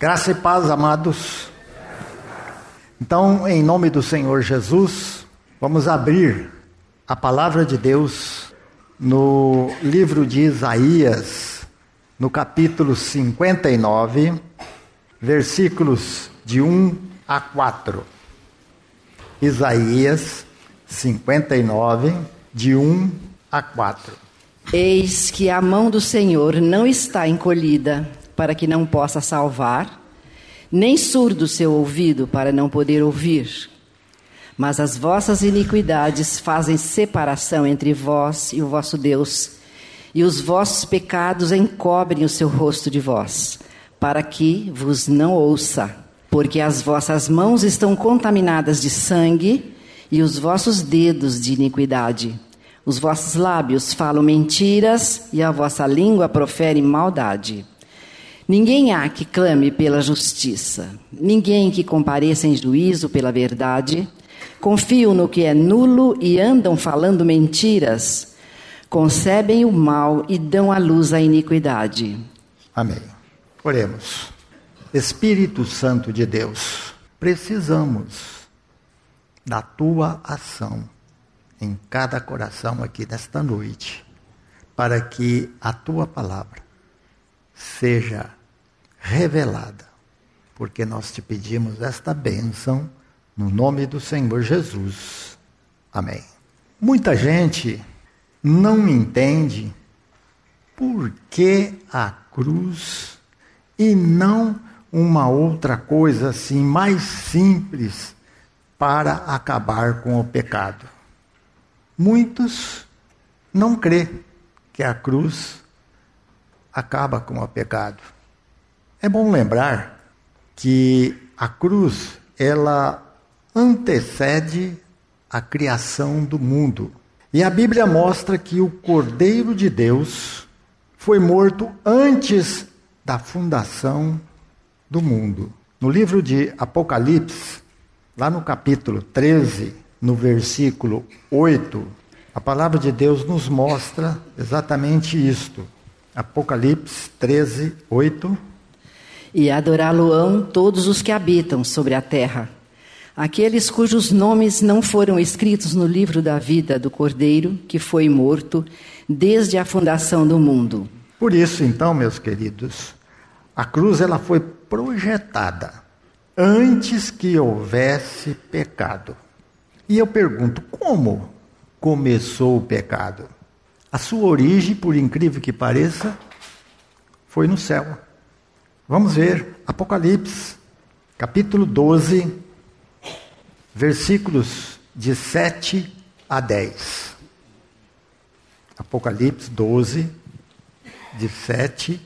Graça e paz, amados. Então, em nome do Senhor Jesus, vamos abrir a palavra de Deus no livro de Isaías, no capítulo 59, versículos de 1 a 4. Isaías 59, de 1 a 4. Eis que a mão do Senhor não está encolhida para que não possa salvar, nem surdo seu ouvido para não poder ouvir. Mas as vossas iniquidades fazem separação entre vós e o vosso Deus, e os vossos pecados encobrem o seu rosto de vós, para que vos não ouça, porque as vossas mãos estão contaminadas de sangue e os vossos dedos de iniquidade. Os vossos lábios falam mentiras e a vossa língua profere maldade. Ninguém há que clame pela justiça, ninguém que compareça em juízo pela verdade. Confiam no que é nulo e andam falando mentiras. Concebem o mal e dão à luz a iniquidade. Amém. Oremos. Espírito Santo de Deus, precisamos da tua ação em cada coração aqui nesta noite, para que a tua palavra seja revelada, porque nós te pedimos esta bênção no nome do Senhor Jesus. Amém. Muita gente não entende por que a cruz e não uma outra coisa assim mais simples para acabar com o pecado. Muitos não crê que a cruz acaba com o pecado. É bom lembrar que a cruz, ela antecede a criação do mundo. E a Bíblia mostra que o Cordeiro de Deus foi morto antes da fundação do mundo. No livro de Apocalipse, lá no capítulo 13, no versículo 8, a palavra de Deus nos mostra exatamente isto. Apocalipse 13, 8 e adorá-lo-ão todos os que habitam sobre a terra. Aqueles cujos nomes não foram escritos no livro da vida do Cordeiro, que foi morto desde a fundação do mundo. Por isso, então, meus queridos, a cruz ela foi projetada antes que houvesse pecado. E eu pergunto, como começou o pecado? A sua origem, por incrível que pareça, foi no céu. Vamos ver Apocalipse, capítulo 12, versículos de 7 a 10. Apocalipse 12, de 7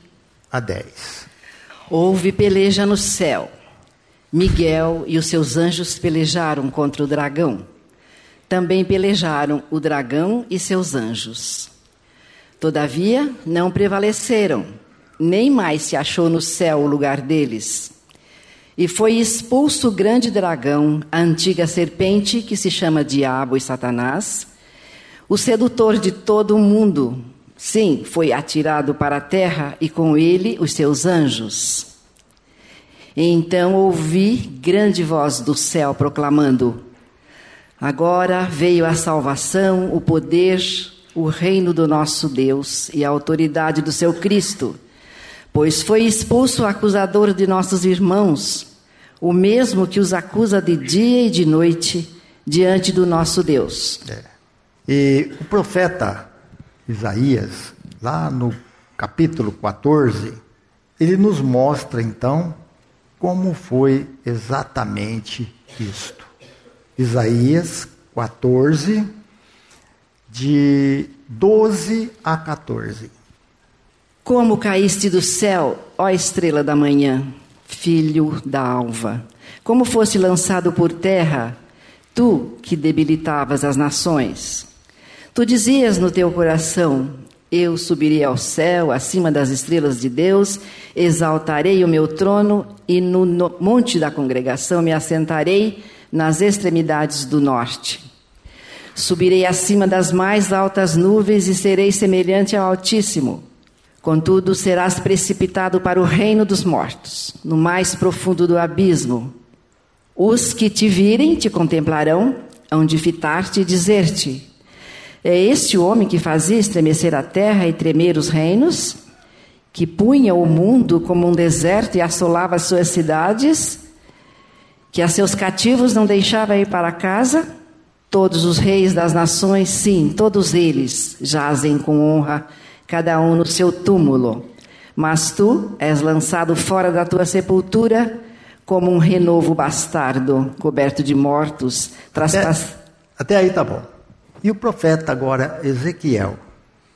a 10. Houve peleja no céu. Miguel e os seus anjos pelejaram contra o dragão. Também pelejaram o dragão e seus anjos. Todavia, não prevaleceram nem mais se achou no céu o lugar deles. E foi expulso o grande dragão, a antiga serpente que se chama Diabo e Satanás, o sedutor de todo o mundo. Sim, foi atirado para a terra e com ele os seus anjos. Então ouvi grande voz do céu proclamando: Agora veio a salvação, o poder, o reino do nosso Deus e a autoridade do seu Cristo Pois foi expulso o acusador de nossos irmãos, o mesmo que os acusa de dia e de noite diante do nosso Deus. É. E o profeta Isaías, lá no capítulo 14, ele nos mostra então como foi exatamente isto. Isaías 14, de 12 a 14. Como caíste do céu, ó estrela da manhã, filho da alva. Como foste lançado por terra, tu que debilitavas as nações. Tu dizias no teu coração: Eu subirei ao céu, acima das estrelas de Deus, exaltarei o meu trono e no monte da congregação me assentarei nas extremidades do norte. Subirei acima das mais altas nuvens e serei semelhante ao Altíssimo Contudo, serás precipitado para o reino dos mortos, no mais profundo do abismo. Os que te virem te contemplarão, hão de fitar-te e dizer-te: É este homem que fazia estremecer a terra e tremer os reinos? Que punha o mundo como um deserto e assolava as suas cidades? Que a seus cativos não deixava ir para casa? Todos os reis das nações, sim, todos eles jazem com honra cada um no seu túmulo. Mas tu és lançado fora da tua sepultura como um renovo bastardo, coberto de mortos. Traspass... Até, até aí tá bom. E o profeta agora, Ezequiel,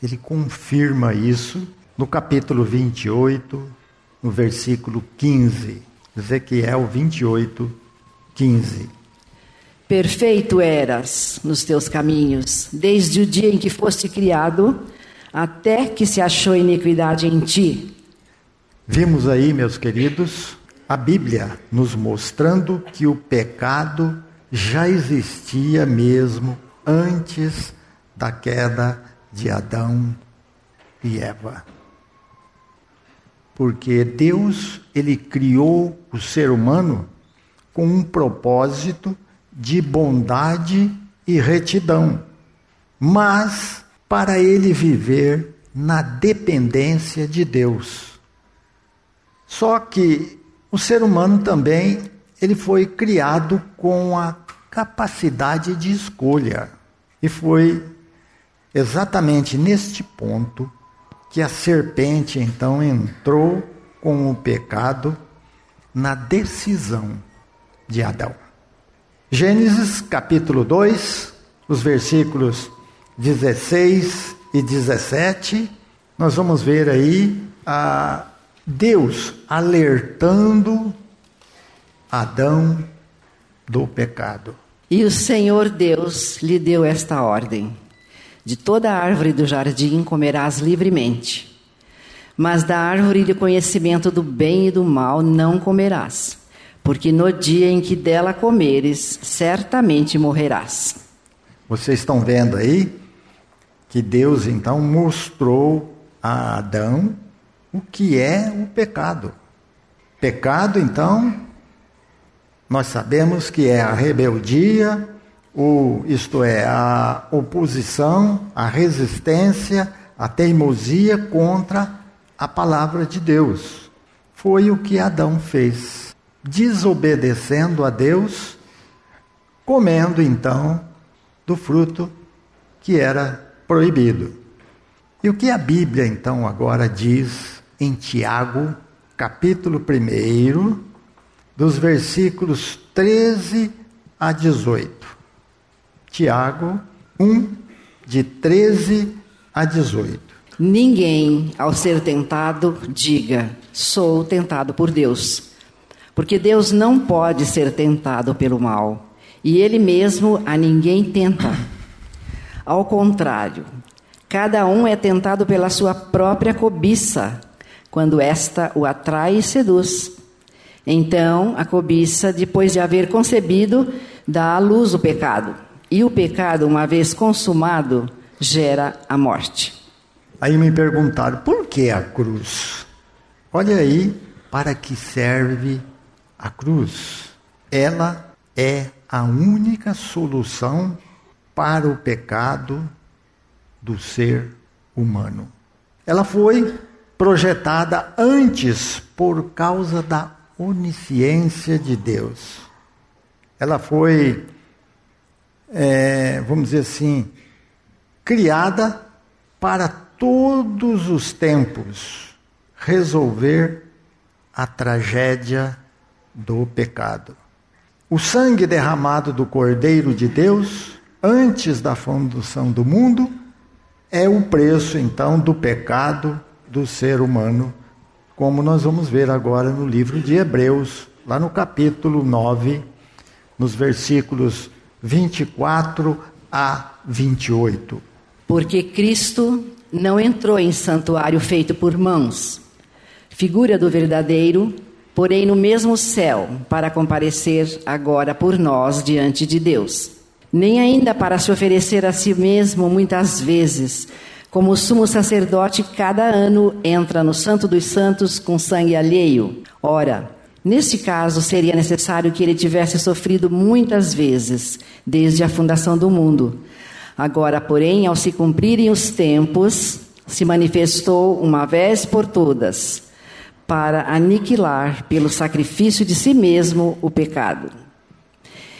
ele confirma isso no capítulo 28, no versículo 15. Ezequiel 28, 15. Perfeito eras nos teus caminhos, desde o dia em que foste criado até que se achou iniquidade em ti. Vimos aí, meus queridos, a Bíblia nos mostrando que o pecado já existia mesmo antes da queda de Adão e Eva. Porque Deus, ele criou o ser humano com um propósito de bondade e retidão. Mas para ele viver na dependência de Deus. Só que o ser humano também ele foi criado com a capacidade de escolha. E foi exatamente neste ponto que a serpente então entrou com o pecado na decisão de Adão. Gênesis capítulo 2, os versículos 16 e 17, nós vamos ver aí a Deus alertando Adão do pecado. E o Senhor Deus lhe deu esta ordem: De toda árvore do jardim comerás livremente, mas da árvore de conhecimento do bem e do mal não comerás, porque no dia em que dela comeres, certamente morrerás. Vocês estão vendo aí que Deus então mostrou a Adão o que é o pecado. Pecado, então, nós sabemos que é a rebeldia, o, isto é, a oposição, a resistência, a teimosia contra a palavra de Deus. Foi o que Adão fez, desobedecendo a Deus, comendo então do fruto que era proibido. E o que a Bíblia então agora diz em Tiago, capítulo 1, dos versículos 13 a 18. Tiago 1, de 13 a 18. Ninguém, ao ser tentado, diga: sou tentado por Deus. Porque Deus não pode ser tentado pelo mal, e Ele mesmo a ninguém tenta. Ao contrário, cada um é tentado pela sua própria cobiça, quando esta o atrai e seduz. Então, a cobiça, depois de haver concebido, dá à luz o pecado. E o pecado, uma vez consumado, gera a morte. Aí me perguntaram, por que a cruz? Olha aí para que serve a cruz. Ela é a única solução para o pecado do ser humano. Ela foi projetada antes por causa da onisciência de Deus. Ela foi, é, vamos dizer assim, criada para todos os tempos resolver a tragédia do pecado. O sangue derramado do Cordeiro de Deus antes da fundação do mundo, é o preço então do pecado do ser humano, como nós vamos ver agora no livro de Hebreus, lá no capítulo 9, nos versículos 24 a 28. Porque Cristo não entrou em santuário feito por mãos, figura do verdadeiro, porém no mesmo céu, para comparecer agora por nós diante de Deus nem ainda para se oferecer a si mesmo muitas vezes, Como o sumo sacerdote cada ano entra no Santo dos Santos com sangue alheio. Ora, neste caso seria necessário que ele tivesse sofrido muitas vezes, desde a fundação do mundo. Agora, porém, ao se cumprirem os tempos, se manifestou uma vez por todas, para aniquilar pelo sacrifício de si mesmo o pecado.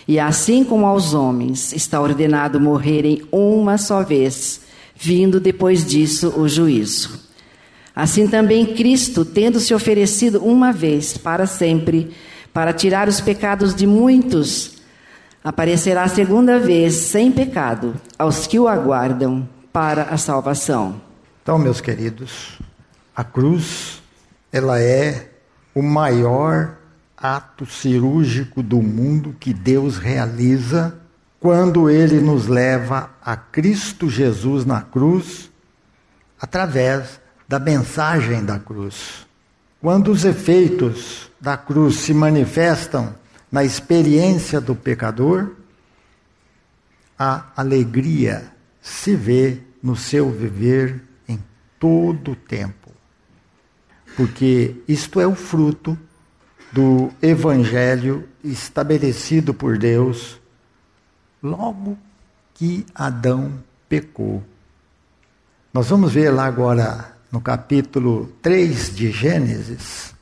E assim como aos homens está ordenado morrerem uma só vez, vindo depois disso o juízo. Assim também Cristo, tendo se oferecido uma vez para sempre, para tirar os pecados de muitos, aparecerá a segunda vez sem pecado aos que o aguardam para a salvação. Então, meus queridos, a cruz ela é o maior ato cirúrgico do mundo que Deus realiza quando ele nos leva a Cristo Jesus na cruz, através da mensagem da cruz. Quando os efeitos da cruz se manifestam na experiência do pecador, a alegria se vê no seu viver em todo o tempo. Porque isto é o fruto do evangelho estabelecido por Deus logo que Adão pecou. Nós vamos ver lá agora no capítulo 3 de Gênesis,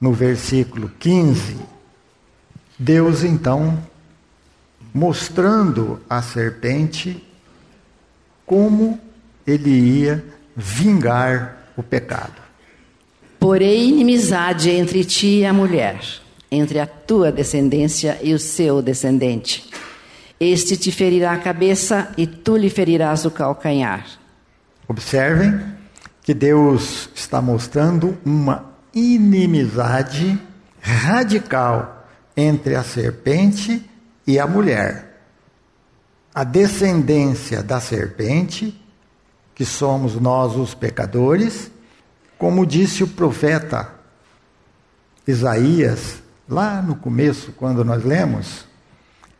no versículo 15, Deus então mostrando à serpente como ele ia vingar o pecado. Porém, inimizade entre ti e a mulher, entre a tua descendência e o seu descendente. Este te ferirá a cabeça e tu lhe ferirás o calcanhar. Observem que Deus está mostrando uma inimizade radical entre a serpente e a mulher. A descendência da serpente, que somos nós os pecadores, como disse o profeta Isaías, lá no começo, quando nós lemos,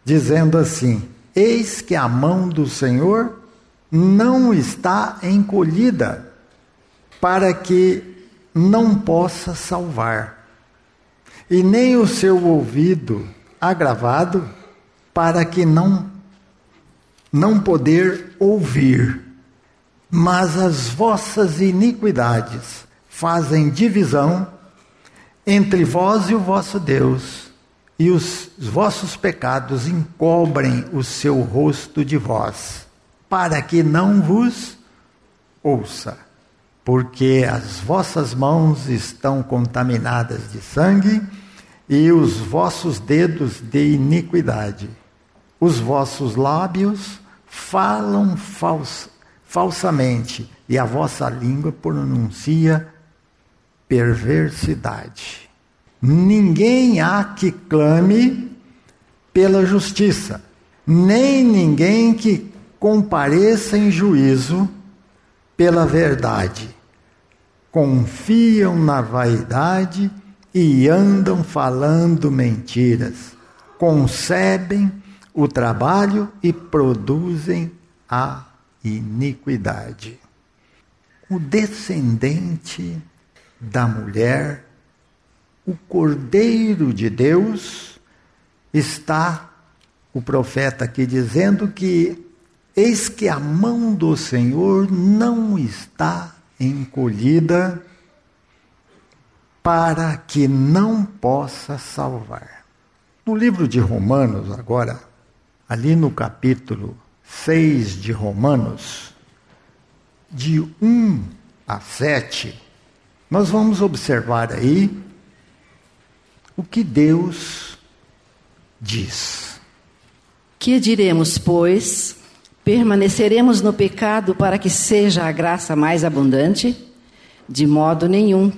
dizendo assim: Eis que a mão do Senhor não está encolhida, para que não possa salvar, e nem o seu ouvido agravado, para que não não poder ouvir. Mas as vossas iniquidades fazem divisão entre vós e o vosso Deus e os vossos pecados encobrem o seu rosto de vós, para que não vos ouça, porque as vossas mãos estão contaminadas de sangue e os vossos dedos de iniquidade. Os vossos lábios falam fals falsamente e a vossa língua pronuncia perversidade. Ninguém há que clame pela justiça, nem ninguém que compareça em juízo pela verdade. Confiam na vaidade e andam falando mentiras. Concebem o trabalho e produzem a iniquidade. O descendente da mulher o Cordeiro de Deus, está o profeta aqui dizendo que eis que a mão do Senhor não está encolhida para que não possa salvar. No livro de Romanos, agora, ali no capítulo 6 de Romanos, de 1 a 7, nós vamos observar aí o que Deus diz. Que diremos, pois? Permaneceremos no pecado para que seja a graça mais abundante? De modo nenhum.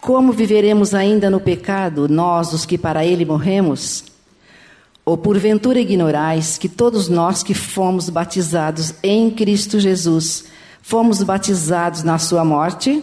Como viveremos ainda no pecado, nós, os que para ele morremos? Ou porventura ignorais que todos nós que fomos batizados em Cristo Jesus, fomos batizados na sua morte?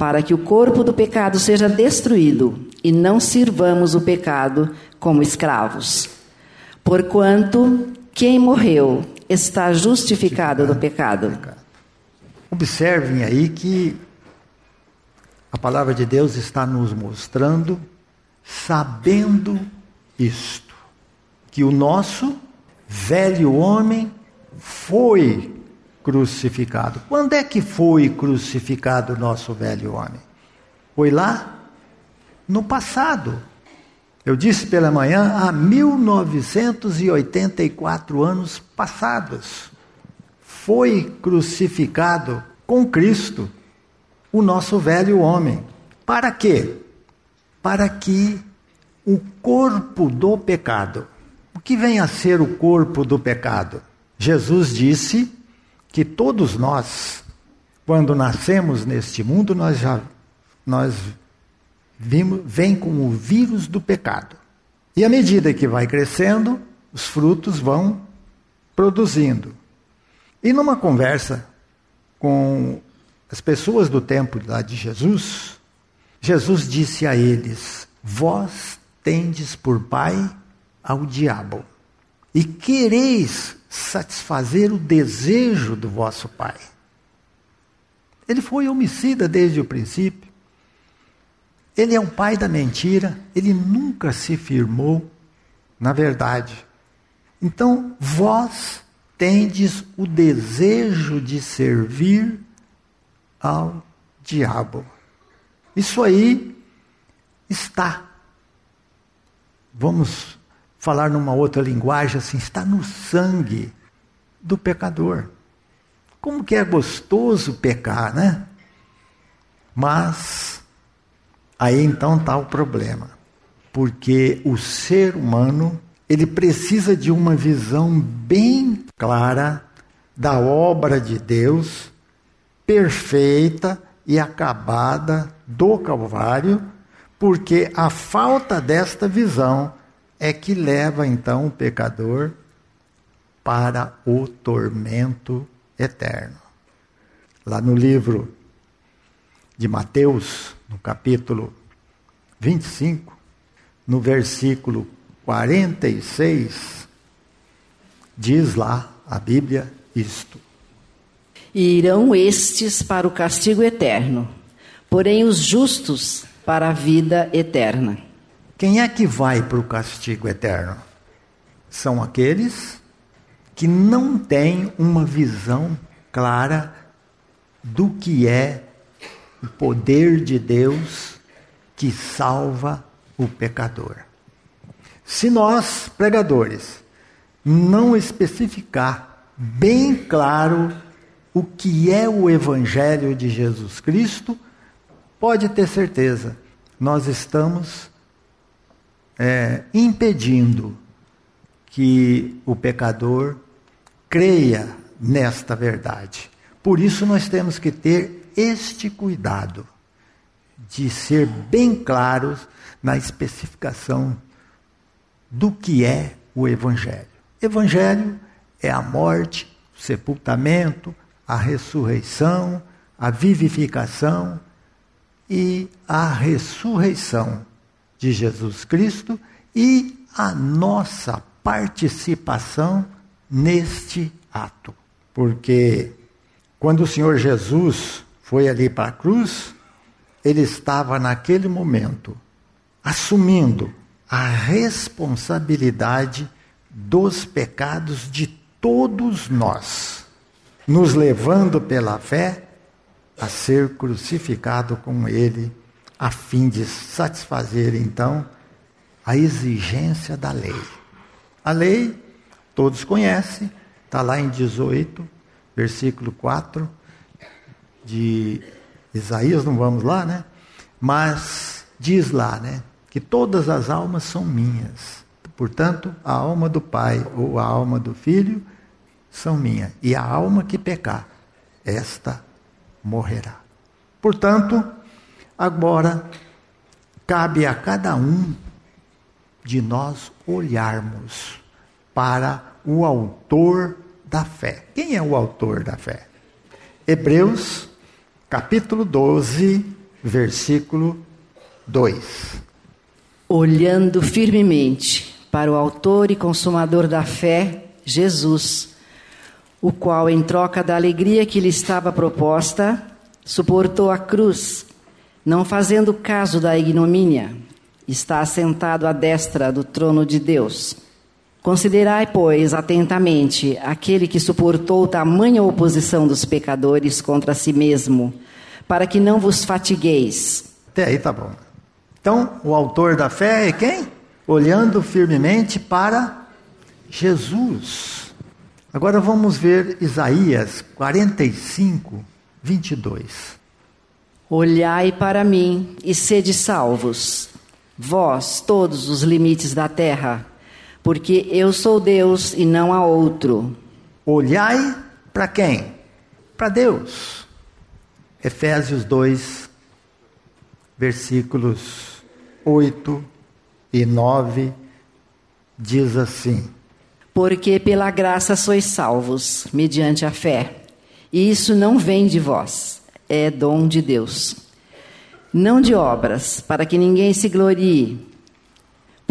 para que o corpo do pecado seja destruído e não sirvamos o pecado como escravos. Porquanto quem morreu está justificado do pecado. Observem aí que a palavra de Deus está nos mostrando, sabendo isto, que o nosso velho homem foi crucificado. Quando é que foi crucificado o nosso velho homem? Foi lá no passado. Eu disse pela manhã, há 1984 anos passados. Foi crucificado com Cristo o nosso velho homem. Para quê? Para que o corpo do pecado. O que vem a ser o corpo do pecado? Jesus disse que todos nós, quando nascemos neste mundo, nós já nós vimos, vem com o vírus do pecado. E à medida que vai crescendo, os frutos vão produzindo. E numa conversa com as pessoas do tempo lá de Jesus, Jesus disse a eles: Vós tendes por pai ao diabo, e quereis satisfazer o desejo do vosso pai. Ele foi homicida desde o princípio. Ele é um pai da mentira, ele nunca se firmou na verdade. Então, vós tendes o desejo de servir ao diabo. Isso aí está. Vamos falar numa outra linguagem assim, está no sangue do pecador. Como que é gostoso pecar, né? Mas aí então está o problema. Porque o ser humano, ele precisa de uma visão bem clara da obra de Deus perfeita e acabada do Calvário, porque a falta desta visão é que leva então o pecador para o tormento eterno. Lá no livro de Mateus, no capítulo 25, no versículo 46, diz lá a Bíblia isto: irão estes para o castigo eterno, porém os justos para a vida eterna. Quem é que vai para o castigo eterno? São aqueles que não têm uma visão clara do que é o poder de Deus que salva o pecador. Se nós, pregadores, não especificar bem claro o que é o Evangelho de Jesus Cristo, pode ter certeza, nós estamos é, impedindo que o pecador creia nesta verdade. Por isso nós temos que ter este cuidado de ser bem claros na especificação do que é o Evangelho. Evangelho é a morte, o sepultamento, a ressurreição, a vivificação e a ressurreição de Jesus Cristo e a nossa participação neste ato. Porque quando o Senhor Jesus foi ali para a cruz, ele estava naquele momento assumindo a responsabilidade dos pecados de todos nós nos levando pela fé a ser crucificado com Ele, a fim de satisfazer então a exigência da lei. A lei, todos conhecem, está lá em 18, versículo 4 de Isaías, não vamos lá, né? Mas diz lá, né? Que todas as almas são minhas. Portanto, a alma do Pai ou a alma do Filho são minhas, e a alma que pecar, esta morrerá. Portanto, agora cabe a cada um de nós olharmos para o autor da fé. Quem é o autor da fé? Hebreus, capítulo 12, versículo 2. Olhando firmemente para o autor e consumador da fé, Jesus, o qual, em troca da alegria que lhe estava proposta, suportou a cruz, não fazendo caso da ignomínia, está assentado à destra do trono de Deus. Considerai, pois, atentamente aquele que suportou tamanha oposição dos pecadores contra si mesmo, para que não vos fatigueis. Até aí tá bom. Então, o autor da fé é quem? Olhando firmemente para Jesus. Agora vamos ver Isaías 45, 22. Olhai para mim e sede salvos, vós todos os limites da terra porque eu sou Deus e não há outro. Olhai para quem? Para Deus. Efésios 2, versículos 8 e 9 diz assim: Porque pela graça sois salvos, mediante a fé. E isso não vem de vós, é dom de Deus. Não de obras, para que ninguém se glorie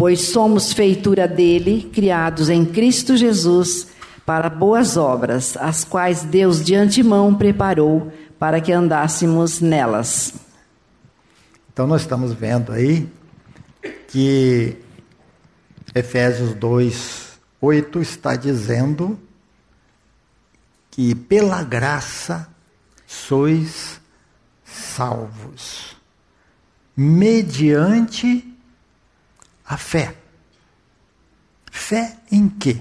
pois somos feitura dele, criados em Cristo Jesus para boas obras, as quais Deus de antemão preparou para que andássemos nelas. Então nós estamos vendo aí que Efésios 2, 8 está dizendo que pela graça sois salvos, mediante a fé. Fé em quê?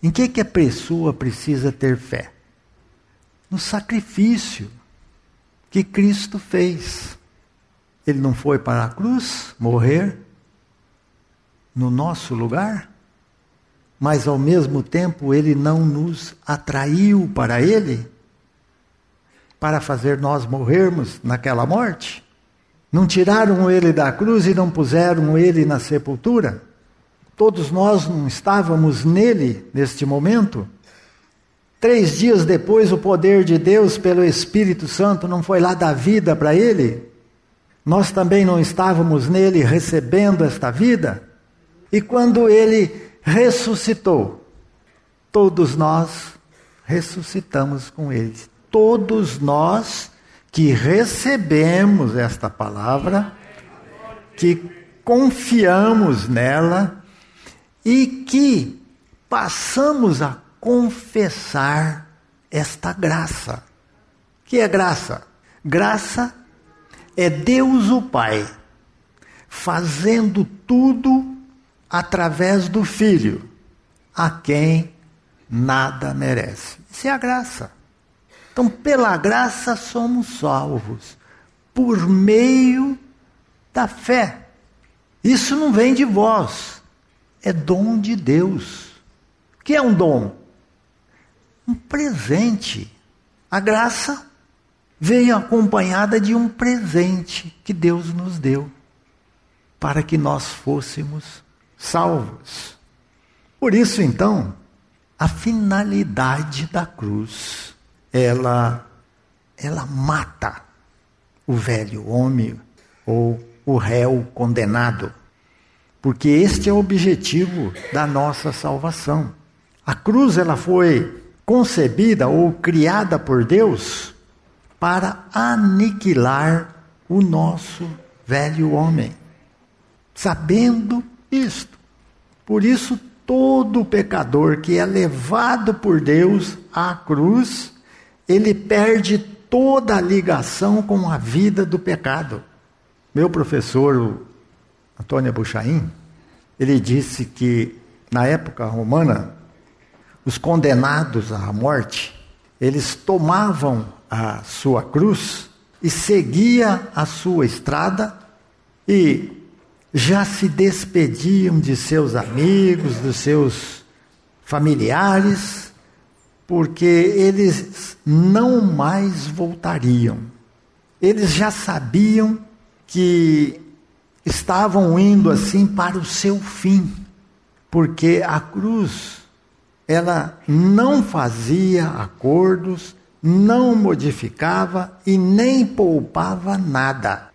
Em que, que a pessoa precisa ter fé? No sacrifício que Cristo fez. Ele não foi para a cruz morrer no nosso lugar, mas ao mesmo tempo ele não nos atraiu para ele para fazer nós morrermos naquela morte. Não tiraram ele da cruz e não puseram ele na sepultura? Todos nós não estávamos nele neste momento? Três dias depois, o poder de Deus pelo Espírito Santo não foi lá dar vida para ele? Nós também não estávamos nele recebendo esta vida? E quando ele ressuscitou, todos nós ressuscitamos com ele. Todos nós que recebemos esta palavra, que confiamos nela e que passamos a confessar esta graça. Que é graça? Graça é Deus o Pai fazendo tudo através do Filho, a quem nada merece. Isso é a graça. Então, pela graça somos salvos, por meio da fé. Isso não vem de vós, é dom de Deus. O que é um dom? Um presente. A graça veio acompanhada de um presente que Deus nos deu para que nós fôssemos salvos. Por isso, então, a finalidade da cruz ela, ela mata o velho homem ou o réu condenado. Porque este é o objetivo da nossa salvação. A cruz ela foi concebida ou criada por Deus para aniquilar o nosso velho homem. Sabendo isto. Por isso todo pecador que é levado por Deus à cruz ele perde toda a ligação com a vida do pecado. Meu professor, Antônio Buchaim, ele disse que na época romana, os condenados à morte, eles tomavam a sua cruz e seguia a sua estrada e já se despediam de seus amigos, dos seus familiares, porque eles não mais voltariam. Eles já sabiam que estavam indo assim para o seu fim, porque a cruz ela não fazia acordos, não modificava e nem poupava nada.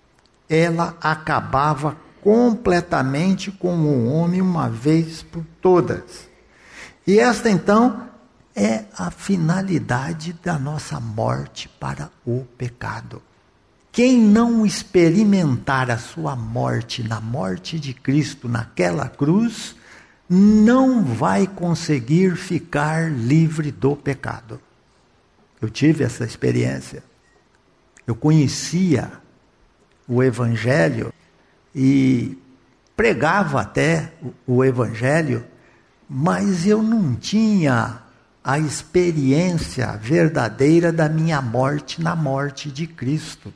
Ela acabava completamente com o homem uma vez por todas. E esta então é a finalidade da nossa morte para o pecado. Quem não experimentar a sua morte na morte de Cristo naquela cruz, não vai conseguir ficar livre do pecado. Eu tive essa experiência. Eu conhecia o Evangelho e pregava até o Evangelho, mas eu não tinha a experiência verdadeira da minha morte na morte de Cristo.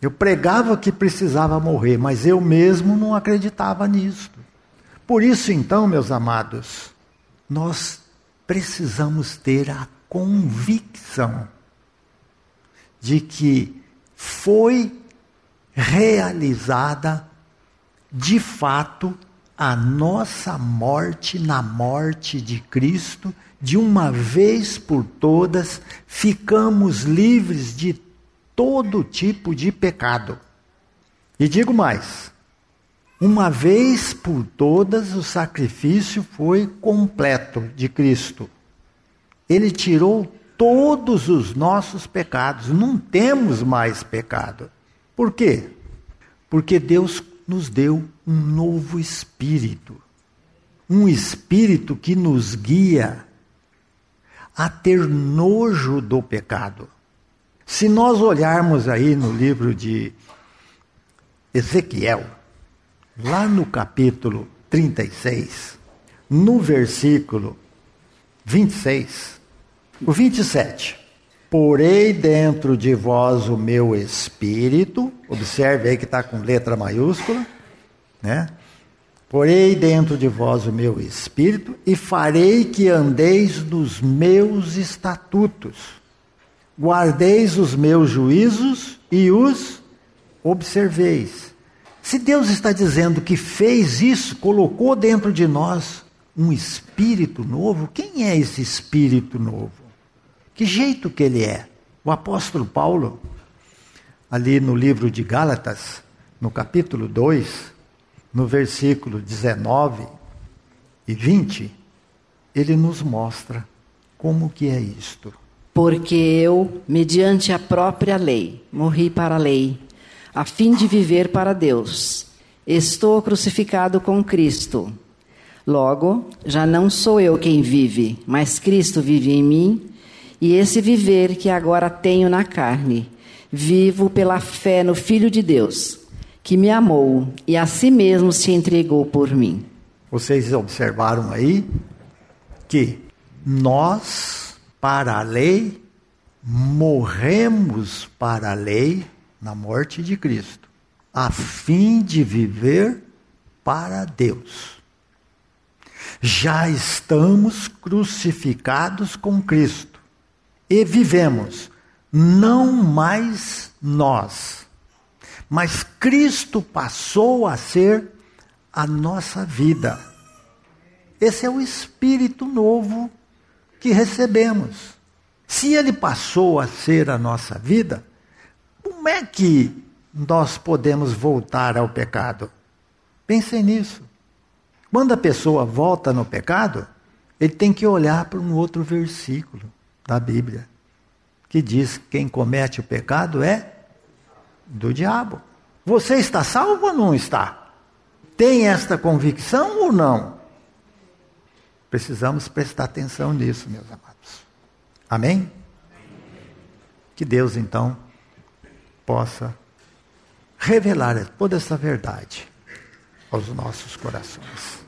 Eu pregava que precisava morrer, mas eu mesmo não acreditava nisso. Por isso, então, meus amados, nós precisamos ter a convicção de que foi realizada de fato a nossa morte na morte de Cristo, de uma vez por todas, ficamos livres de todo tipo de pecado. E digo mais: uma vez por todas, o sacrifício foi completo de Cristo. Ele tirou todos os nossos pecados. Não temos mais pecado. Por quê? Porque Deus nos deu um novo espírito. Um espírito que nos guia a ter nojo do pecado. Se nós olharmos aí no livro de Ezequiel, lá no capítulo 36, no versículo 26, o 27. Porei dentro de vós o meu espírito, observe aí que está com letra maiúscula, né? Porei dentro de vós o meu espírito e farei que andeis nos meus estatutos, guardeis os meus juízos e os observeis. Se Deus está dizendo que fez isso, colocou dentro de nós um espírito novo, quem é esse espírito novo? Que jeito que ele é? O apóstolo Paulo, ali no livro de Gálatas, no capítulo 2, no versículo 19 e 20, ele nos mostra como que é isto. Porque eu, mediante a própria lei, morri para a lei a fim de viver para Deus. Estou crucificado com Cristo. Logo, já não sou eu quem vive, mas Cristo vive em mim, e esse viver que agora tenho na carne, vivo pela fé no Filho de Deus, que me amou e a si mesmo se entregou por mim. Vocês observaram aí que nós, para a lei, morremos para a lei na morte de Cristo, a fim de viver para Deus. Já estamos crucificados com Cristo e vivemos não mais nós, mas Cristo passou a ser a nossa vida. Esse é o espírito novo que recebemos. Se ele passou a ser a nossa vida, como é que nós podemos voltar ao pecado? Pensem nisso. Quando a pessoa volta no pecado, ele tem que olhar para um outro versículo da Bíblia, que diz que quem comete o pecado é do diabo. Você está salvo ou não está? Tem esta convicção ou não? Precisamos prestar atenção nisso, meus amados. Amém? Que Deus, então, possa revelar toda essa verdade aos nossos corações.